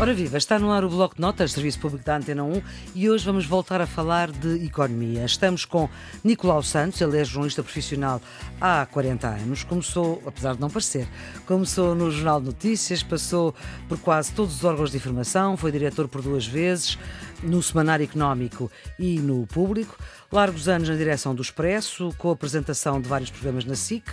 Ora viva, está no ar o Bloco de Notas, Serviço Público da Antena 1, e hoje vamos voltar a falar de economia. Estamos com Nicolau Santos, ele é jornalista profissional há 40 anos, começou, apesar de não parecer, começou no Jornal de Notícias, passou por quase todos os órgãos de informação, foi diretor por duas vezes, no Semanário Económico e no Público, largos anos na direção do Expresso, com a apresentação de vários programas na SIC,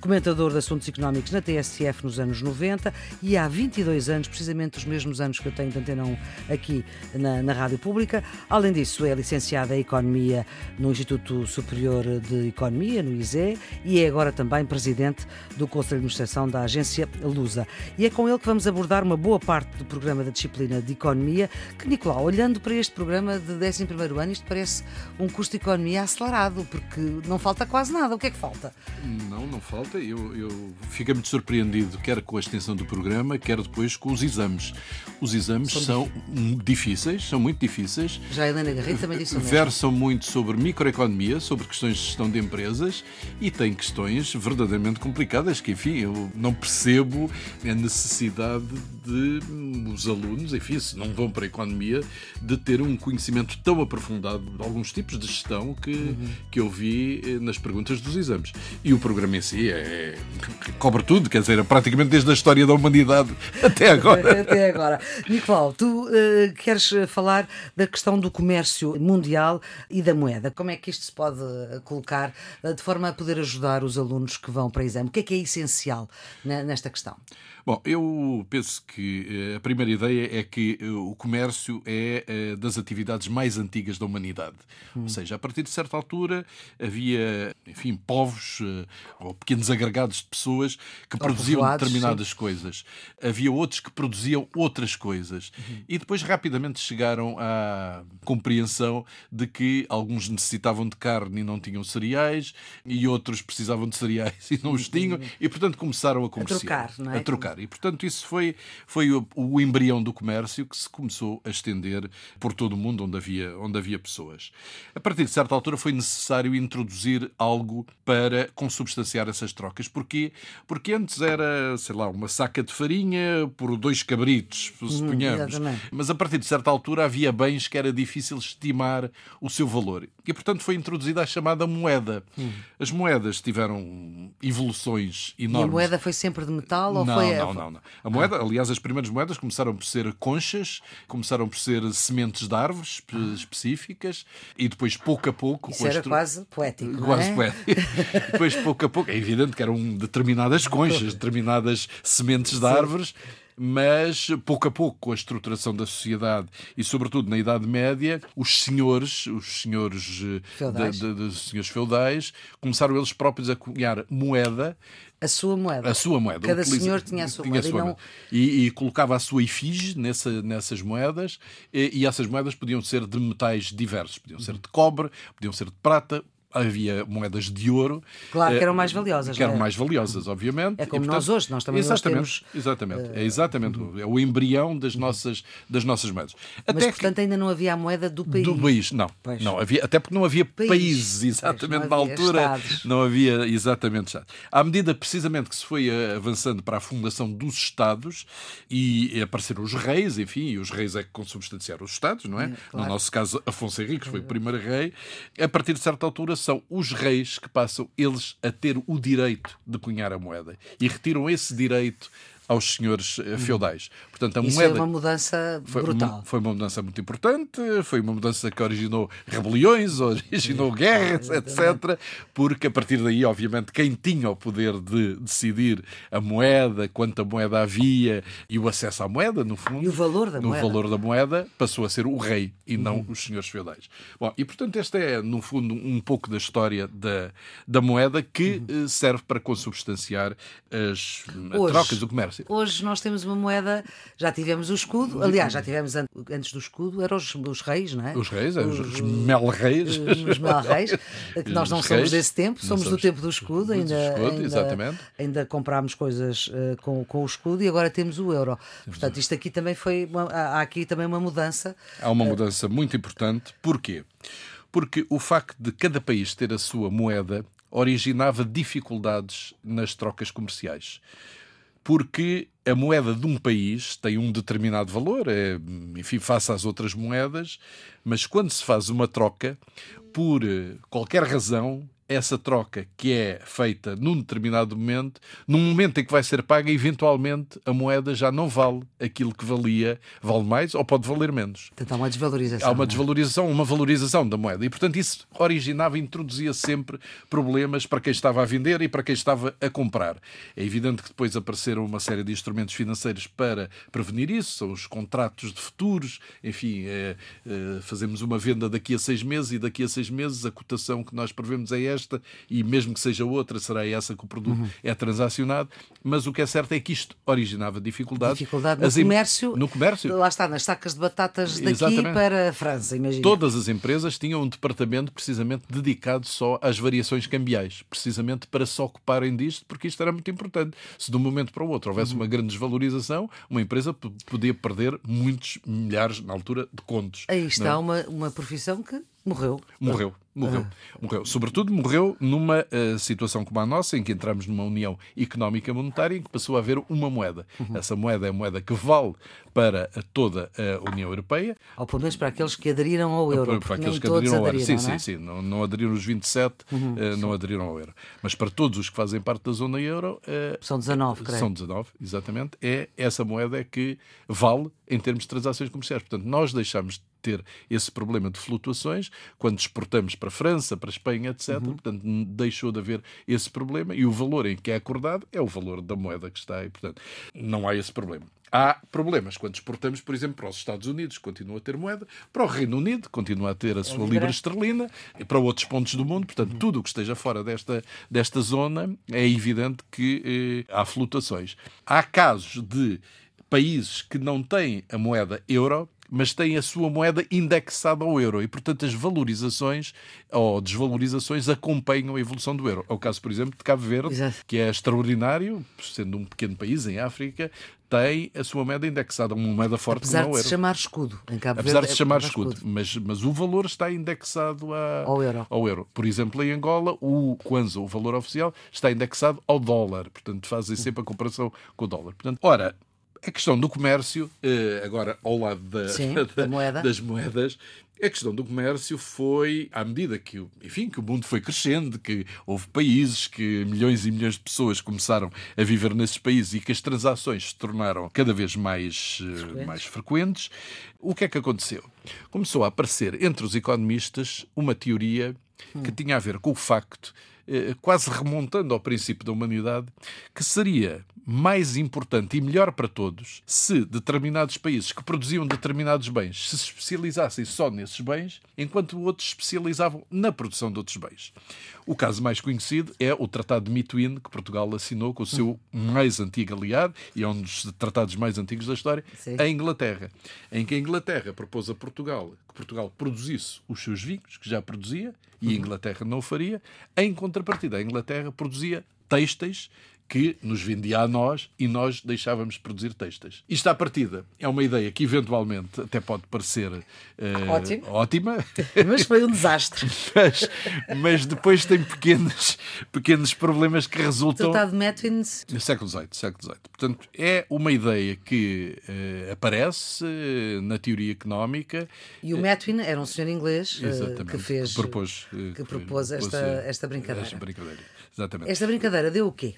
comentador de assuntos económicos na TSF nos anos 90 e há 22 anos, precisamente os mesmos anos que eu tenho de Antena 1 aqui na, na Rádio Pública. Além disso, é licenciada em Economia no Instituto Superior de Economia, no ISE, e é agora também presidente do Conselho de Administração da agência Lusa. E é com ele que vamos abordar uma boa parte do programa da disciplina de Economia, que, Nicolau, olhando para este programa de 11º ano, isto parece um de economia acelerado, porque não falta quase nada. O que é que falta? Não, não falta. Eu, eu fico muito surpreendido, quer com a extensão do programa, quer depois com os exames. Os exames são, são difíceis, são muito difíceis. Já a Helena Garrido também disse o mesmo. Versam muito sobre microeconomia, sobre questões de gestão de empresas e têm questões verdadeiramente complicadas que, enfim, eu não percebo a necessidade de os alunos, enfim, se não vão para a economia, de ter um conhecimento tão aprofundado de alguns tipos de gestão que, uhum. que eu vi eh, nas perguntas dos exames. E o programa em si é, cobre tudo, quer dizer, é praticamente desde a história da humanidade até agora. até agora. Nicolau, tu uh, queres falar da questão do comércio mundial e da moeda. Como é que isto se pode colocar de forma a poder ajudar os alunos que vão para o exame? O que é que é essencial nesta questão? Bom, eu penso que a primeira ideia é que o comércio é das atividades mais antigas da humanidade. Hum. Ou seja, a partir de certa altura havia, enfim, povos ou pequenos agregados de pessoas que ou produziam determinadas sim. coisas. Havia outros que produziam outras coisas. Uhum. E depois rapidamente chegaram à compreensão de que alguns necessitavam de carne e não tinham cereais, e outros precisavam de cereais e não os tinham, uhum. e portanto começaram a comerciar. A trocar, não é? A trocar. E portanto isso foi, foi o, o embrião do comércio que se começou a estender por todo o mundo onde havia, onde havia pessoas. A partir de certa altura foi necessário introduzir algo para consubstanciar essas trocas. Porquê? Porque antes era, sei lá, uma saca de farinha por dois cabritos, suponhamos. Hum, Mas a partir de certa altura havia bens que era difícil estimar o seu valor. E, portanto, foi introduzida a chamada moeda. Hum. As moedas tiveram evoluções enormes. E a moeda foi sempre de metal ou não, foi... Não, não, não. A moeda, aliás, as primeiras moedas começaram por ser conchas, começaram por ser sementes de árvores específicas e depois, pouco a pouco... Isso era quase poético, Quase é? poético. depois, pouco a pouco, é evidente que eram determinadas conchas, determinadas sementes de árvores mas pouco a pouco, com a estruturação da sociedade e, sobretudo, na Idade Média, os senhores, os senhores eh, feudais, de, de, de, senhores feudais, começaram eles próprios a cunhar moeda. A sua moeda. A sua moeda. Cada Utiliza, senhor tinha a sua tinha moeda. A sua e, não... e, e, colocava a sua efígie nessa, nessas moedas, e, e, essas moedas podiam ser de metais diversos. Podiam ser de cobre, podiam ser de prata, havia moedas de ouro. Claro que eram mais valiosas. Que eram é? mais valiosas, obviamente. É como e, portanto, nós hoje, nós também exatamente, temos... Exatamente, é exatamente. É o embrião das nossas, das nossas moedas. Até Mas, portanto, que... ainda não havia a moeda do país. Do país, não. Pois. não havia, até porque não havia país. países, exatamente, na altura. Estados. Não havia, exatamente, Estados. À medida, precisamente, que se foi eh, avançando para a fundação dos Estados e apareceram os reis, enfim, e os reis é que consubstanciaram os Estados, não é? é claro. No nosso caso, Afonso Henriques foi o primeiro rei. A partir de certa altura, são os reis que passam eles a ter o direito de cunhar a moeda. E retiram esse direito aos senhores eh, feudais. Portanto, a Isso moeda. Foi uma mudança brutal. Foi uma, foi uma mudança muito importante, foi uma mudança que originou rebeliões, originou guerras, etc. Porque a partir daí, obviamente, quem tinha o poder de decidir a moeda, quanta moeda havia e o acesso à moeda, no fundo. E o valor da no moeda. valor da moeda, passou a ser o rei e não uhum. os senhores feudais. Bom, e portanto, esta é, no fundo, um pouco da história da, da moeda que uhum. Eh, serve para consubstanciar as Hoje, trocas do comércio. Hoje nós temos uma moeda, já tivemos o escudo, aliás, já tivemos antes do escudo, eram os, os reis, não é? Os reis, os, os mel-reis. Os mel-reis, que nós não somos desse tempo, somos do tempo do escudo, ainda, escudo, ainda, exatamente. ainda comprámos coisas uh, com, com o escudo e agora temos o euro. Portanto, isto aqui também foi, uma, há aqui também uma mudança. Há uma mudança muito importante. Porquê? Porque o facto de cada país ter a sua moeda originava dificuldades nas trocas comerciais porque a moeda de um país tem um determinado valor, é, enfim, face às outras moedas, mas quando se faz uma troca, por qualquer razão, essa troca que é feita num determinado momento, num momento em que vai ser paga, eventualmente a moeda já não vale aquilo que valia, vale mais ou pode valer menos. Portanto, há uma desvalorização. Há uma é? desvalorização, uma valorização da moeda. E, portanto, isso originava, introduzia sempre problemas para quem estava a vender e para quem estava a comprar. É evidente que depois apareceram uma série de instrumentos financeiros para prevenir isso, são os contratos de futuros, enfim, é, é, fazemos uma venda daqui a seis meses e daqui a seis meses a cotação que nós prevemos é esta e mesmo que seja outra, será essa que o produto uhum. é transacionado. Mas o que é certo é que isto originava dificuldades. Dificuldade no, comércio, no comércio. Lá está, nas sacas de batatas daqui Exatamente. para a França, imagina. Todas as empresas tinham um departamento precisamente dedicado só às variações cambiais, precisamente para se ocuparem disto, porque isto era muito importante. Se de um momento para o outro houvesse uhum. uma grande desvalorização, uma empresa podia perder muitos milhares, na altura, de contos. Aí está é? uma, uma profissão que Morreu. Morreu, morreu, ah. morreu. Sobretudo morreu numa uh, situação como a nossa, em que entramos numa união económica monetária, em que passou a haver uma moeda. Uhum. Essa moeda é a moeda que vale para toda a União Europeia. Ou pelo menos para aqueles que aderiram ao euro. Para, aqueles que aderiram ao euro. Sim, sim, é? sim. Não, não aderiram os 27, uhum, uh, não aderiram ao euro. Mas para todos os que fazem parte da zona euro. Uh, são 19, creio. São 19, exatamente. É essa moeda que vale em termos de transações comerciais. Portanto, nós deixamos ter esse problema de flutuações quando exportamos para a França, para a Espanha, etc. Uhum. Portanto, deixou de haver esse problema e o valor em que é acordado é o valor da moeda que está aí. Portanto, não há esse problema. Há problemas quando exportamos, por exemplo, para os Estados Unidos, continua a ter moeda, para o Reino Unido, continua a ter a sua libra esterlina, e para outros pontos do mundo. Portanto, tudo o que esteja fora desta, desta zona é evidente que eh, há flutuações. Há casos de países que não têm a moeda euro mas tem a sua moeda indexada ao euro e, portanto, as valorizações ou desvalorizações acompanham a evolução do euro. É o caso, por exemplo, de Cabo Verde, Exato. que é extraordinário, sendo um pequeno país em África, tem a sua moeda indexada, uma moeda forte Apesar como é o euro. de se chamar escudo. Em Cabo Apesar Verde de se chamar é escudo, escudo. Mas, mas o valor está indexado a, ao, euro. ao euro. Por exemplo, em Angola, o Kwanza, o valor oficial, está indexado ao dólar. Portanto, fazem sempre a comparação com o dólar. Portanto, ora, a questão do comércio, eh, agora ao lado da, Sim, da moeda. das moedas, a questão do comércio foi, à medida que, enfim, que o mundo foi crescendo, que houve países, que milhões e milhões de pessoas começaram a viver nesses países e que as transações se tornaram cada vez mais eh, frequentes. mais frequentes, o que é que aconteceu? Começou a aparecer entre os economistas uma teoria hum. que tinha a ver com o facto quase remontando ao princípio da humanidade, que seria mais importante e melhor para todos se determinados países que produziam determinados bens se especializassem só nesses bens, enquanto outros especializavam na produção de outros bens. O caso mais conhecido é o Tratado de Mituíne, que Portugal assinou com o seu mais antigo aliado, e é um dos tratados mais antigos da história, Sim. a Inglaterra, em que a Inglaterra propôs a Portugal que Portugal produzisse os seus vinhos, que já produzia, e a. Inglaterra não o faria. Em contrapartida, a Inglaterra produzia têxteis que nos vendia a nós e nós deixávamos de produzir textas. Isto à partida é uma ideia que eventualmente até pode parecer uh, ótima, mas foi um desastre. mas, mas, depois tem pequenos, pequenos problemas que resultam. Tratado de Metwin. Século XVIII, século XVIII. Portanto, é uma ideia que uh, aparece uh, na teoria económica. E o Metwin era um senhor inglês que fez. Que propôs, que propôs esta, esta brincadeira. Esta brincadeira. Exatamente. Esta brincadeira deu o quê?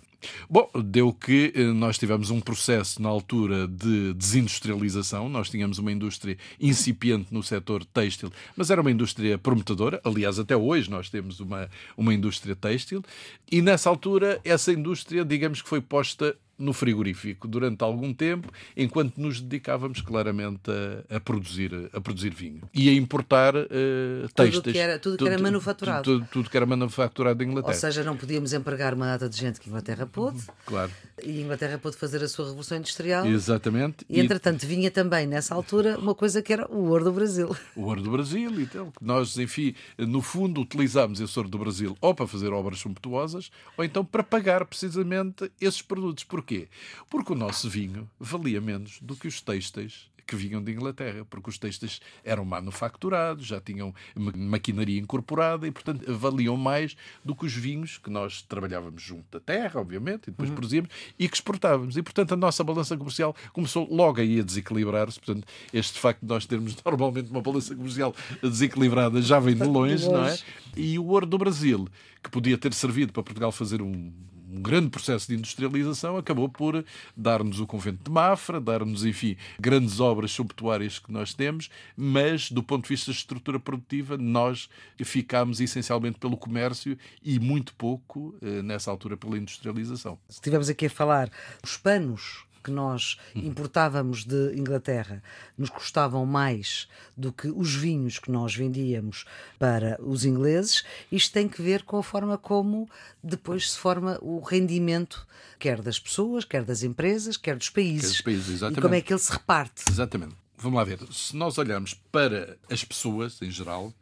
Bom, deu que eh, nós tivemos um processo na altura de desindustrialização. Nós tínhamos uma indústria incipiente no setor têxtil, mas era uma indústria prometedora. Aliás, até hoje nós temos uma, uma indústria têxtil. E nessa altura, essa indústria, digamos que foi posta no frigorífico durante algum tempo, enquanto nos dedicávamos claramente a, a produzir, a produzir vinho e a importar uh, textos. Tudo que era, tudo que era manufaturado. Tudo, tudo, que era manufaturado da Inglaterra. Ou seja, não podíamos empregar uma data de gente que a Inglaterra pôde. Claro. E a Inglaterra pôde fazer a sua revolução industrial. Exatamente. E, entretanto, vinha também, nessa altura, uma coisa que era o ouro do Brasil. O ouro do Brasil e então, Nós, enfim, no fundo, utilizámos esse ouro do Brasil ou para fazer obras sumptuosas ou então para pagar precisamente esses produtos. Porque Porquê? Porque o nosso vinho valia menos do que os têxteis que vinham de Inglaterra, porque os textos eram manufaturados, já tinham maquinaria incorporada e, portanto, valiam mais do que os vinhos que nós trabalhávamos junto da terra, obviamente, e depois uhum. produzíamos e que exportávamos. E, portanto, a nossa balança comercial começou logo aí a desequilibrar-se. Portanto, este facto de nós termos normalmente uma balança comercial desequilibrada já vem de longe, não é? E o ouro do Brasil, que podia ter servido para Portugal fazer um um grande processo de industrialização acabou por dar-nos o convento de Mafra, dar-nos, enfim, grandes obras sumptuárias que nós temos, mas do ponto de vista de estrutura produtiva, nós ficámos essencialmente pelo comércio e muito pouco, eh, nessa altura, pela industrialização. Estivemos aqui a falar os panos que nós importávamos de Inglaterra nos custavam mais do que os vinhos que nós vendíamos para os ingleses, isto tem que ver com a forma como depois se forma o rendimento, quer das pessoas, quer das empresas, quer dos países. Quer dos países exatamente. E como é que ele se reparte. Exatamente. Vamos lá ver. Se nós olharmos para as pessoas em geral,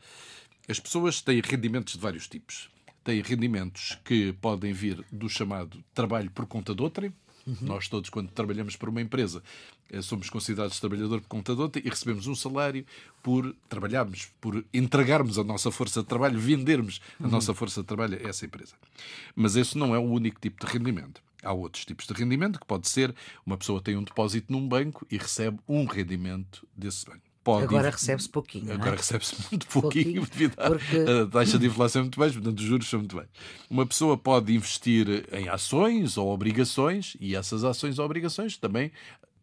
as pessoas têm rendimentos de vários tipos. Têm rendimentos que podem vir do chamado trabalho por conta de outrem, Uhum. Nós todos, quando trabalhamos para uma empresa, eh, somos considerados trabalhador por conta de outra e recebemos um salário por trabalharmos, por entregarmos a nossa força de trabalho, vendermos a uhum. nossa força de trabalho a essa empresa. Mas esse não é o único tipo de rendimento. Há outros tipos de rendimento, que pode ser uma pessoa tem um depósito num banco e recebe um rendimento desse banco pode. Agora recebe-se pouquinho. Agora é? recebe-se muito pouquinho, pouquinho devido porque... à taxa de inflação é muito baixa, portanto, os juros são muito baixos. Uma pessoa pode investir em ações ou obrigações e essas ações ou obrigações também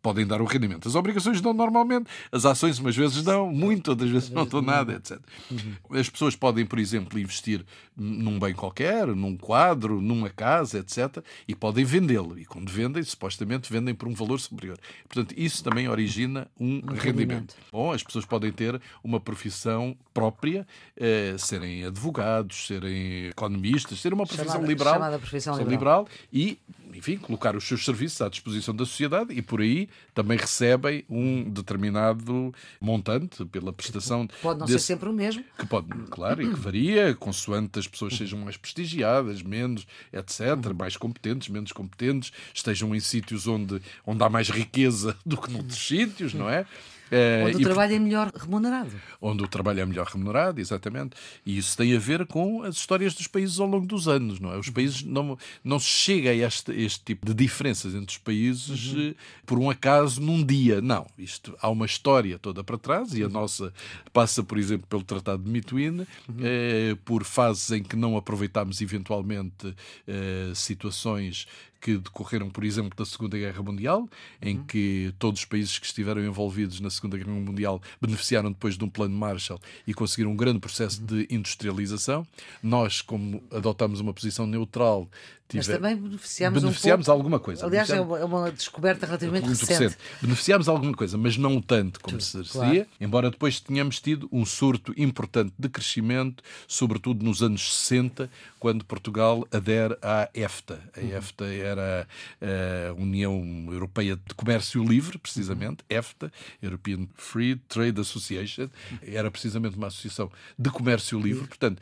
podem dar o rendimento. As obrigações dão normalmente, as ações umas vezes dão muito, outras vezes não dão nada, etc. As pessoas podem, por exemplo, investir num bem qualquer, num quadro, numa casa, etc. E podem vendê-lo. E quando vendem, supostamente vendem por um valor superior. Portanto, isso também origina um, um rendimento. rendimento. Bom, as pessoas podem ter uma profissão própria, eh, serem advogados, serem economistas, ser uma profissão chamada, liberal, chamada profissão liberal. liberal e enfim, colocar os seus serviços à disposição da sociedade e por aí também recebem um determinado montante pela prestação. Pode não desse... ser sempre o mesmo. Que pode, claro, e que varia, consoante as pessoas sejam mais prestigiadas, menos, etc., mais competentes, menos competentes, estejam em sítios onde, onde há mais riqueza do que noutros sítios, não é? Uh, onde o trabalho é melhor remunerado. Onde o trabalho é melhor remunerado, exatamente. E isso tem a ver com as histórias dos países ao longo dos anos, não é? Os países não, não se chega a este, este tipo de diferenças entre os países uhum. por um acaso num dia. Não. Isto, há uma história toda para trás e a uhum. nossa passa, por exemplo, pelo Tratado de Mituíne, uhum. eh, por fases em que não aproveitámos eventualmente eh, situações que decorreram, por exemplo, da Segunda Guerra Mundial, em uhum. que todos os países que estiveram envolvidos na Segunda Guerra Mundial beneficiaram depois de um plano Marshall e conseguiram um grande processo de industrialização. Nós, como adotamos uma posição neutral, Tiver... Mas também beneficiámos, beneficiámos um alguma coisa. Aliás, é uma, é uma descoberta relativamente recente. recente. Beneficiámos alguma coisa, mas não tanto como Tudo, se dizia, claro. embora depois tenhamos tido um surto importante de crescimento, sobretudo nos anos 60, quando Portugal adere à EFTA. A uhum. EFTA era a União Europeia de Comércio Livre, precisamente. EFTA, European Free Trade Association, era precisamente uma associação de comércio livre, portanto,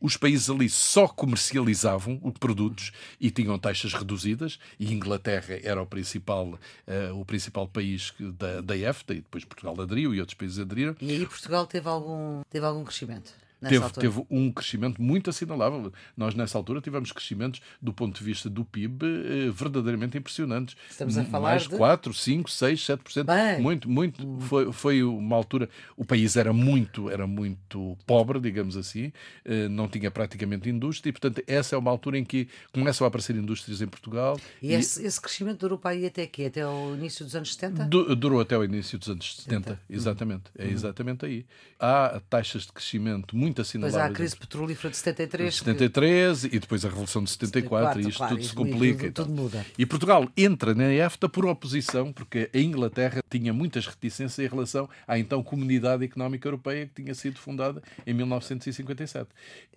os países ali só comercializavam os produtos e tinham taxas reduzidas, e Inglaterra era o principal, uh, o principal país da, da EFTA, e depois Portugal aderiu e outros países aderiram. E aí Portugal teve algum, teve algum crescimento? Teve, teve um crescimento muito assinalável. Nós, nessa altura, tivemos crescimentos do ponto de vista do PIB eh, verdadeiramente impressionantes. Estamos a falar Mais de 4, 5, 6, 7%. Bem. Muito, muito. Hum. Foi, foi uma altura. O país era muito, era muito pobre, digamos assim, eh, não tinha praticamente indústria, e, portanto, essa é uma altura em que começam a aparecer indústrias em Portugal. E, e... Esse, esse, crescimento durou para aí até quê? Até o início dos anos 70? Du durou até o início dos anos 70, 70. exatamente. É uhum. exatamente aí. Há taxas de crescimento muito muito. Pois há a crise petrolífera de 73. De 73 que... e depois a Revolução de 74, 74 e isto claro, tudo se complica. Tudo, tudo, muda. E Portugal entra na EFTA por oposição, porque a Inglaterra tinha muitas reticências em relação à então Comunidade Económica Europeia, que tinha sido fundada em 1957.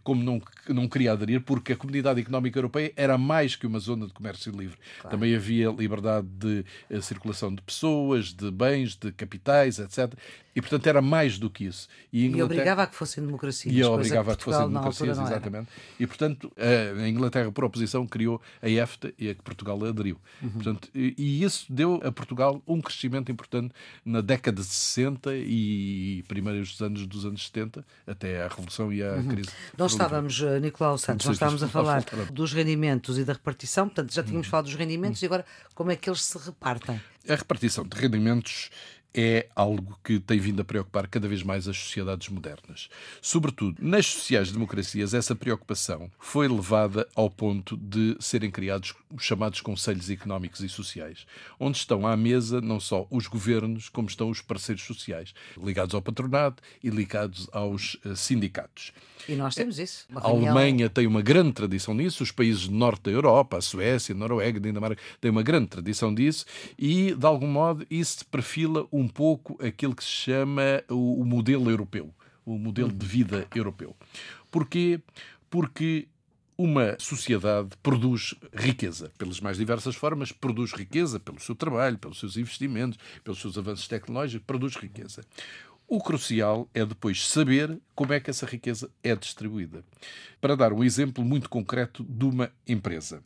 Como não, não queria aderir, porque a Comunidade Económica Europeia era mais que uma zona de comércio livre. Claro. Também havia liberdade de uh, circulação de pessoas, de bens, de capitais, etc. E, portanto, era mais do que isso. E, Inglaterra... e obrigava a que fossem democracias democracias. E coisa obrigava que a que fossem democracias, exatamente. E, portanto, a Inglaterra, por oposição, criou a EFTA e a que Portugal aderiu. Uhum. Portanto, e, e isso deu a Portugal um crescimento importante na década de 60 e primeiros anos dos anos 70, até à Revolução e à crise. Uhum. Nós estávamos, eh, Nicolau Santos, nós estávamos a falar. Uhum. dos rendimentos e da repartição, portanto já tínhamos falado dos rendimentos e agora como é que eles se repartem? A repartição de rendimentos é algo que tem vindo a preocupar cada vez mais as sociedades modernas. Sobretudo, nas sociais-democracias, essa preocupação foi levada ao ponto de serem criados os chamados conselhos económicos e sociais, onde estão à mesa não só os governos, como estão os parceiros sociais, ligados ao patronato e ligados aos eh, sindicatos. E nós temos isso. A Alemanha tem uma grande tradição nisso, os países do norte da Europa, a Suécia, a Noruega, a Dinamarca, têm uma grande tradição disso e, de algum modo, isso perfila um pouco aquilo que se chama o, o modelo europeu, o modelo de vida europeu. Porquê? Porque uma sociedade produz riqueza, pelas mais diversas formas, produz riqueza pelo seu trabalho, pelos seus investimentos, pelos seus avanços tecnológicos, produz riqueza. O crucial é depois saber como é que essa riqueza é distribuída. Para dar um exemplo muito concreto de uma empresa.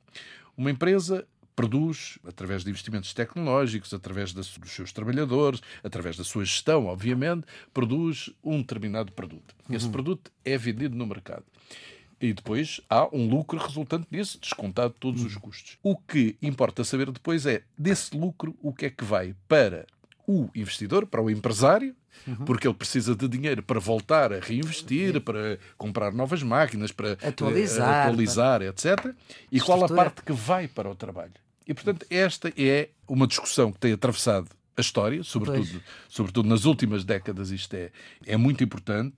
Uma empresa produz, através de investimentos tecnológicos, através das- dos seus trabalhadores, através da sua gestão, obviamente, produz um determinado produto. Esse produto é vendido no mercado. E depois há um lucro resultante disso, descontado todos os custos. O que importa saber depois é, desse lucro, o que é que vai para o investidor, para o empresário, porque ele precisa de dinheiro para voltar a reinvestir, para comprar novas máquinas, para eh, Atualizar, atualizar etc. E qual a parte que vai para o trabalho. E, portanto, esta é uma discussão que tem atravessado a história, sobretudo, sobretudo nas últimas décadas, isto é, é muito importante,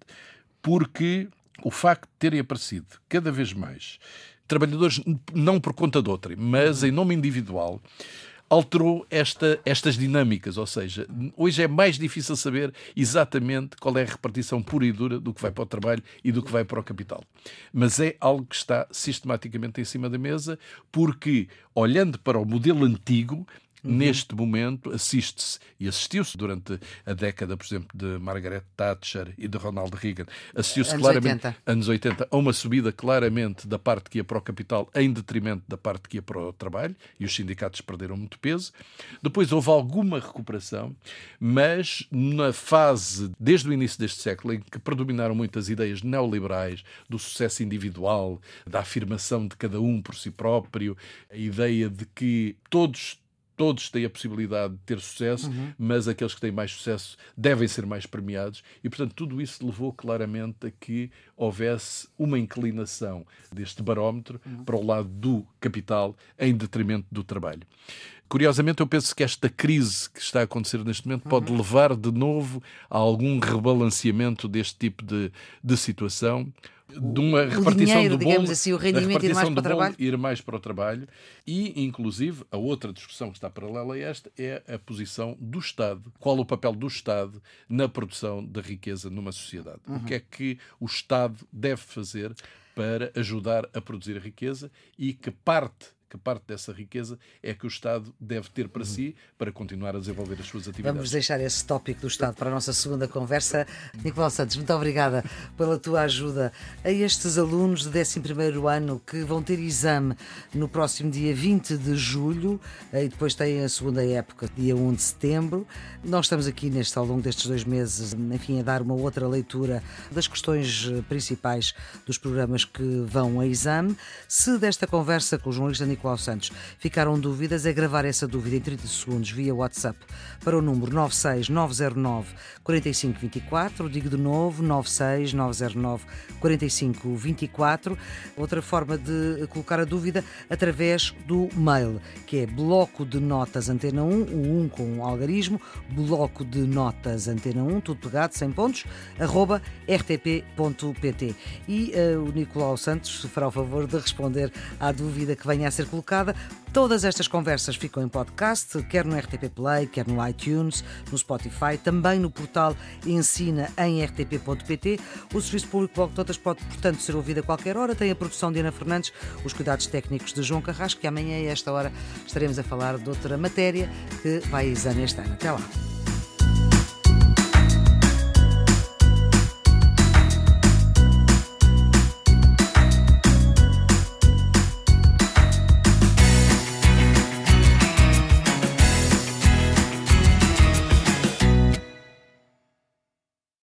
porque o facto de terem aparecido cada vez mais trabalhadores, não por conta de outrem, mas em nome individual, alterou esta, estas dinâmicas. Ou seja, hoje é mais difícil saber exatamente qual é a repartição pura e dura do que vai para o trabalho e do que vai para o capital. Mas é algo que está sistematicamente em cima da mesa, porque, olhando para o modelo antigo, Neste momento assiste-se e assistiu-se durante a década, por exemplo, de Margaret Thatcher e de Ronald Reagan, assistiu-se claramente 80. anos 80 a uma subida claramente da parte que ia para o capital em detrimento da parte que ia para o trabalho e os sindicatos perderam muito peso. Depois houve alguma recuperação, mas na fase, desde o início deste século, em que predominaram muitas ideias neoliberais do sucesso individual, da afirmação de cada um por si próprio, a ideia de que todos todos têm a possibilidade de ter sucesso, mas aqueles que têm mais sucesso devem ser mais premiados, e portanto tudo isso levou claramente a que houvesse uma inclinação deste barómetro para o lado do capital em detrimento do trabalho. Curiosamente, eu penso que esta crise que está a acontecer neste momento pode levar de novo a algum rebalanceamento deste tipo de, de situação. De uma repartição dinheiro, do bolo, assim, o rendimento ir mais para o trabalho. ir mais para o trabalho e, inclusive, a outra discussão que está paralela a esta é a posição do Estado. Qual o papel do Estado na produção da riqueza numa sociedade? O que é que o Estado deve fazer para ajudar a produzir a riqueza e que parte que parte dessa riqueza é que o Estado deve ter para si para continuar a desenvolver as suas atividades. Vamos deixar esse tópico do Estado para a nossa segunda conversa. Nicolau Santos, muito obrigada pela tua ajuda a estes alunos de 11 ano que vão ter exame no próximo dia 20 de julho eh, e depois têm a segunda época, dia 1 de setembro. Nós estamos aqui neste, ao longo destes dois meses, enfim, a dar uma outra leitura das questões eh, principais dos programas que vão a exame. Se desta conversa com o jornalista Nicolau Santos ficaram dúvidas, é gravar essa dúvida em 30 segundos via WhatsApp para o número 96909 4524. Digo de novo, 96909 4524. Outra forma de colocar a dúvida através do mail, que é bloco de notas antena 1, o 1 com algarismo, bloco de notas antena 1, tudo pegado, sem pontos, arroba rtp.pt. E eh, o Nicolau Santos fará o favor de responder à dúvida que venha a ser colocada. Todas estas conversas ficam em podcast, quer no RTP Play, quer no iTunes, no Spotify, também no portal Ensina em rtp.pt. O Serviço Público Bloco de Notas pode, portanto, ser ouvido a qualquer hora. Tem a produção de Ana Fernandes, os cuidados técnicos de João Carrasco, que amanhã, a esta hora, estaremos a falar de outra matéria que vai a exame este ano. Até lá.